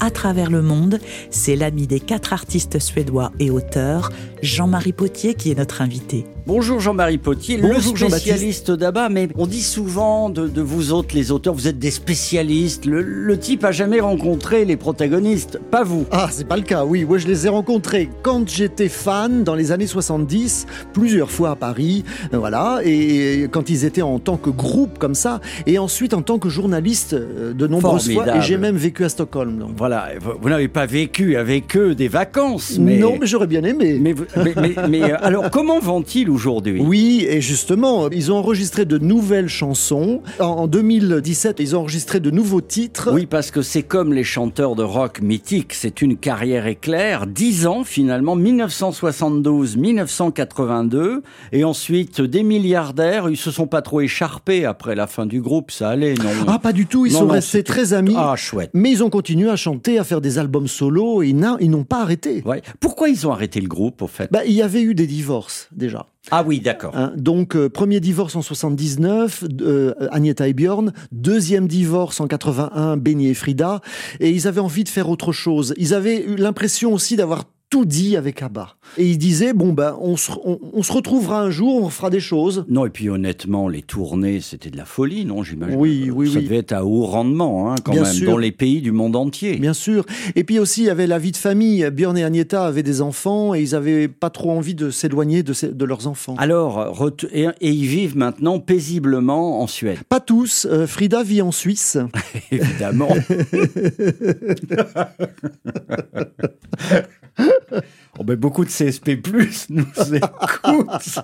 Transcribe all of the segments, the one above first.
à travers le monde, c'est l'ami des quatre artistes suédois et auteurs, Jean-Marie Potier, qui est notre invité. Bonjour Jean-Marie Potier, Bonjour le spécialiste d'ABBA, mais on dit souvent de, de vous autres, les auteurs, vous êtes des spécialistes. Le, le type a jamais rencontré les protagonistes, pas vous. Ah, c'est pas le cas, oui. Moi, je les ai rencontrés quand j'étais fan dans les années 70, plusieurs fois à Paris, voilà, et quand ils étaient en tant que groupe comme ça, et ensuite en tant que journaliste euh, de nombreuses fois, et j'ai même vécu à Stockholm. donc. Voilà, vous, vous n'avez pas vécu avec eux des vacances, mais... Non, mais j'aurais bien aimé. mais, euh, alors, comment vont-ils aujourd'hui? Oui, et justement, ils ont enregistré de nouvelles chansons. En, en 2017, ils ont enregistré de nouveaux titres. Oui, parce que c'est comme les chanteurs de rock mythiques, c'est une carrière éclair. Dix ans finalement, 1972-1982, et ensuite des milliardaires. Ils se sont pas trop écharpés après la fin du groupe, ça allait, non? Ah, pas du tout, ils Non, sont non, restés très amis. Ah, chouette. Mais ils ont continué à chanter, à faire des albums solo, et ils n'ont pas arrêté. Ouais. Pourquoi ils ont arrêté le groupe, au fait? Bah, il y avait eu des divorces déjà. Ah oui, d'accord. Hein, donc, euh, premier divorce en 79, euh, Agnetha et Björn. Deuxième divorce en 81, Benny et Frida. Et ils avaient envie de faire autre chose. Ils avaient eu l'impression aussi d'avoir tout dit avec ABBA. Et ils disaient, bon, ben, on se, on, on se retrouvera un jour, on fera des choses. Non, et puis honnêtement, les tournées, c'était de la folie, non J'imagine. Oui, oui, Ça oui. devait être à haut rendement, hein, quand Bien même, sûr. dans les pays du monde entier. Bien sûr. Et puis aussi, il y avait la vie de famille. Björn et Agnetha avaient des enfants et ils avaient pas trop envie de s'éloigner de, leurs enfants. Alors, et ils vivent maintenant paisiblement en Suède, Pas tous. Euh, Frida vit en Suisse. évidemment. Oh ben, beaucoup de CSP+, nous écoutent.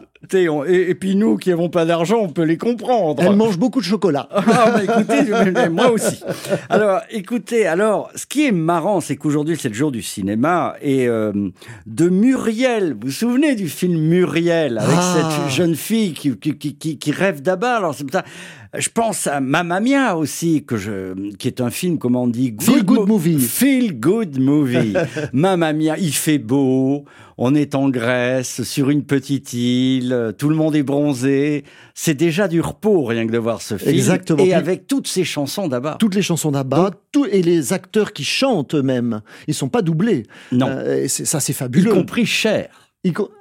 On- et, et puis nous qui n'avons pas d'argent, on peut les comprendre. Elle mange beaucoup de chocolat. Ah, bah, écoutez, moi aussi. Alors, écoutez, alors, ce qui est marrant, c'est qu'aujourd'hui, c'est le jour du cinéma et euh, de Muriel. Vous vous souvenez du film Muriel avec Ah. cette jeune fille qui, qui, qui, rêve Alors, c'est ça. Je pense à Mamma Mia aussi, que je, qui est un film, comment on dit Feel good mo- movie. Feel good movie. Mamma Mia, il fait beau, on est en Grèce, sur une petite île, tout le monde est bronzé. C'est déjà du repos, rien que de voir ce film. Exactement. Et avec toutes ces chansons d'abord. toutes les chansons d'Abba, et les acteurs qui chantent eux-mêmes, ils sont pas doublés. Non. Euh, c'est- ça, c'est y fabuleux. compris Cher.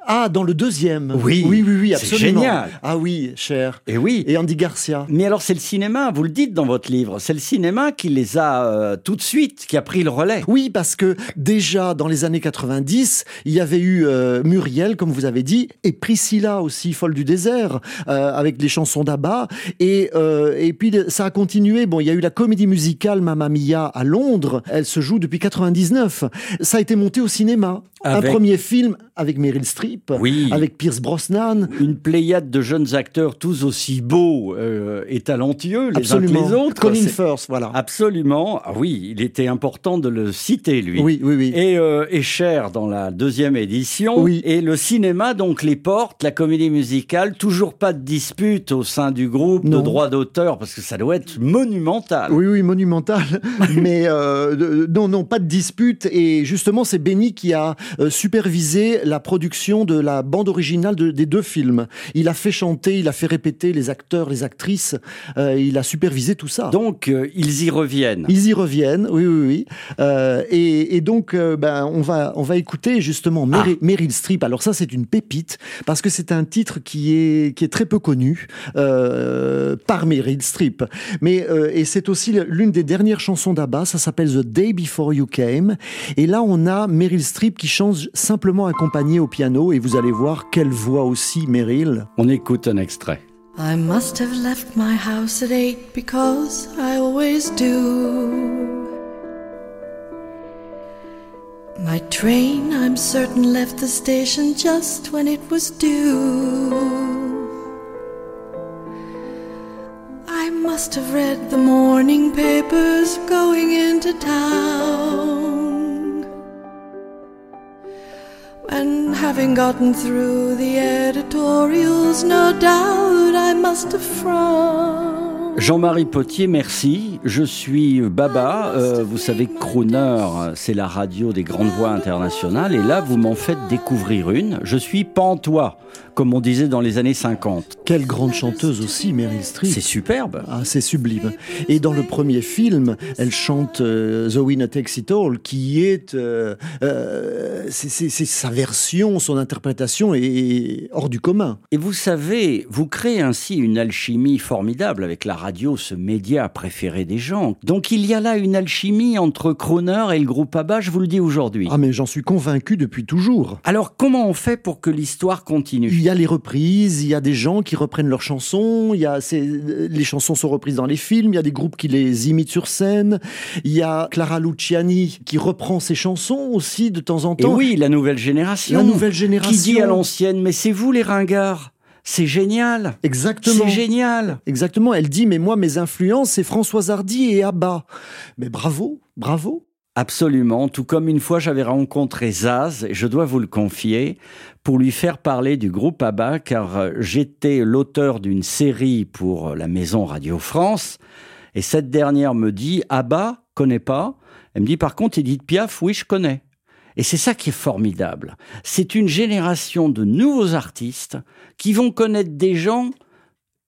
Ah, dans le deuxième. Oui, oui, oui, oui, c'est absolument. génial. Ah oui, cher. Et oui. Et Andy Garcia. Mais alors c'est le cinéma, vous le dites dans votre livre, c'est le cinéma qui les a euh, tout de suite, qui a pris le relais. Oui, parce que déjà dans les années 90, il y avait eu euh, Muriel, comme vous avez dit, et Priscilla aussi, folle du désert, euh, avec les chansons d'Abba. Et, euh, et puis ça a continué. Bon, il y a eu la comédie musicale Mamma Mia à Londres. Elle se joue depuis 99. Ça a été monté au cinéma. Avec- Un premier film avec Meryl Streep, Oui. avec Pierce Brosnan. Une pléiade de jeunes acteurs tous aussi beaux euh, et talentueux les uns que Absolument. les autres. Colin Firth, voilà. Absolument. Ah oui, il était important de le citer, lui. Oui, oui, oui. Et, euh, et cher dans la deuxième édition. Oui. Et le cinéma, donc, les portes, la comédie musicale, toujours pas de dispute au sein du groupe de Non. droit d'auteur, parce que ça doit être monumental. Oui, oui, monumental. Mais euh, de- non, non, pas de dispute. Et justement, c'est Benny qui a euh, supervisé la production de la bande originale de- des deux films. Il a fait chanter, il a fait répéter les acteurs, les actrices. euh, il a supervisé tout ça. Donc, euh, ils y reviennent. Ils y reviennent, oui, oui, oui. Euh, et, et donc, ben, on va, on va écouter justement Meryl, Meryl Streep. Alors ça, c'est une pépite parce que c'est un titre qui est, qui est très peu connu par Meryl Streep. Mais et c'est aussi l'une des dernières chansons d'Abba. Ça s'appelle The Day Before You Came. Et là, on a Meryl Streep qui chante simplement accompagnée au piano. Et vous allez voir quelle voix aussi Meryl. On écoute un extrait. I must have left my house at eight because I always do. My train, I'm certain, left the station just when it was due. I must have read the morning papers going into town. Having gotten through the editorials, no doubt I must have frowned. Jean-Marie Potier, merci. Je suis Baba. Euh, vous savez que Crooner, c'est la radio des grandes voix internationales. Et là, vous m'en faites découvrir une. Je suis Pantois, comme on disait dans les années 50. Quelle grande chanteuse aussi, Meryl Streep. C'est superbe. Ah, c'est sublime. Et dans le premier film, elle chante euh, The Winner Takes It All, qui est, euh, euh, c'est c'est- c'est sa version, son interprétation est hors du commun. Et vous savez, vous créez ainsi une alchimie formidable avec la radio, ce média préféré des gens. Donc il y a là une alchimie entre Crooner et le groupe ABBA, je vous le dis aujourd'hui. Ah, mais j'en suis convaincu depuis toujours. Alors comment on fait pour que l'histoire continue? Il y a les reprises, il y a des gens qui reprennent leurs chansons, il y a les chansons sont reprises dans les films, il y a des groupes qui les imitent sur scène, il y a Clara Luciani qui reprend ses chansons aussi de temps en Et temps. oui, la nouvelle génération. La nouvelle génération. Qui dit à l'ancienne, mais c'est vous les ringards. C'est génial. Exactement. C'est génial. Exactement. Elle dit, mais moi, mes influences, c'est Françoise Hardy et Abba. Mais bravo, bravo. Absolument, tout comme une fois j'avais rencontré Zaz, et je dois vous le confier, pour lui faire parler du groupe ABBA, car euh, j'étais l'auteur d'une série pour euh, la maison Radio France, et cette dernière me dit ABBA, connais pas Elle me dit par contre Edith Piaf, oui je connais. Et c'est ça qui est formidable. C'est une génération de nouveaux artistes qui vont connaître des gens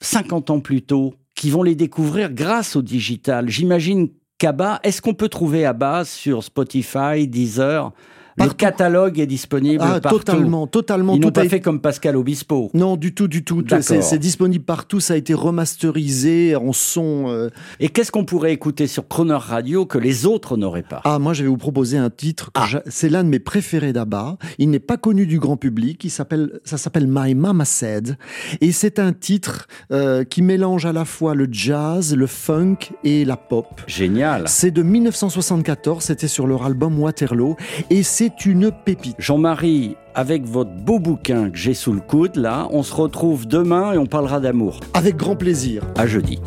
50 ans plus tôt, qui vont les découvrir grâce au digital. J'imagine qu'Abba, est-ce qu'on peut trouver Abba sur Spotify, Deezer? Le catalogue est disponible Ah, partout. totalement, totalement. Ils n'ont tout pas a fait comme Pascal Obispo. Non, du tout, du tout. C'est disponible partout. Ça a été remasterisé en son. euh. Et qu'est-ce qu'on pourrait écouter sur Croner Radio que les autres n'auraient pas? Ah, moi, je vais vous proposer un titre. Ah. C'est l'un de mes préférés d'Abba. Il n'est pas connu du grand public. Il s'appelle, ça s'appelle My Mama Said. Et c'est un titre euh, qui mélange à la fois le jazz, le funk et la pop. Génial. C'est de 1974. C'était sur leur album Waterloo. Et c'est une pépite. Jean-Marie, avec votre beau bouquin que j'ai sous le coude, là, on se retrouve demain et on parlera d'amour. Avec grand plaisir. À jeudi.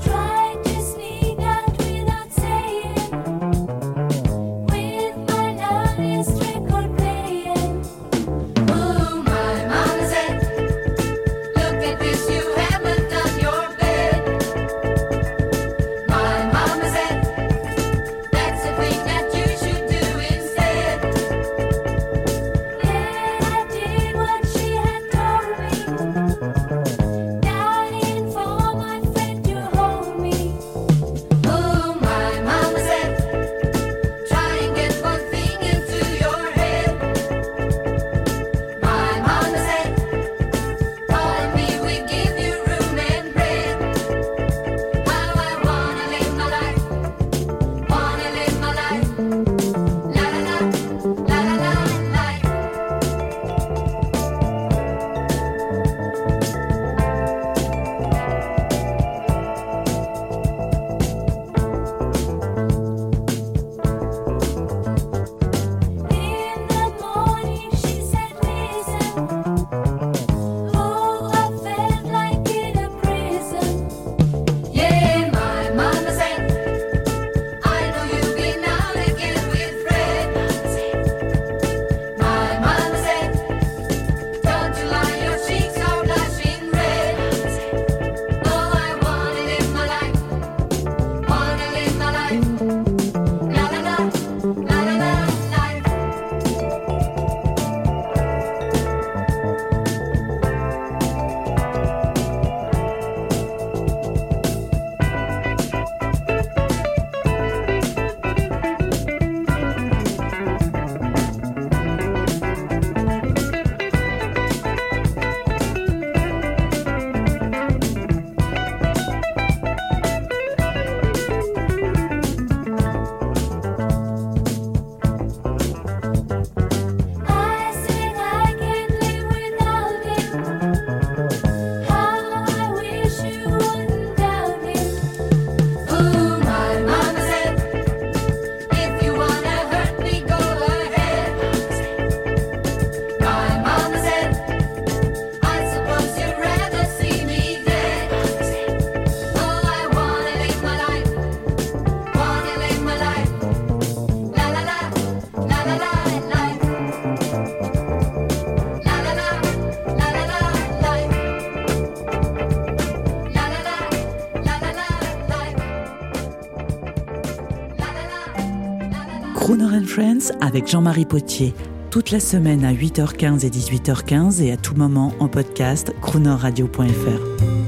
Crooner and Friends avec Jean-Marie Potier. Toute la semaine à 8h15 et 18h15 et à tout moment en podcast croonerradio.fr.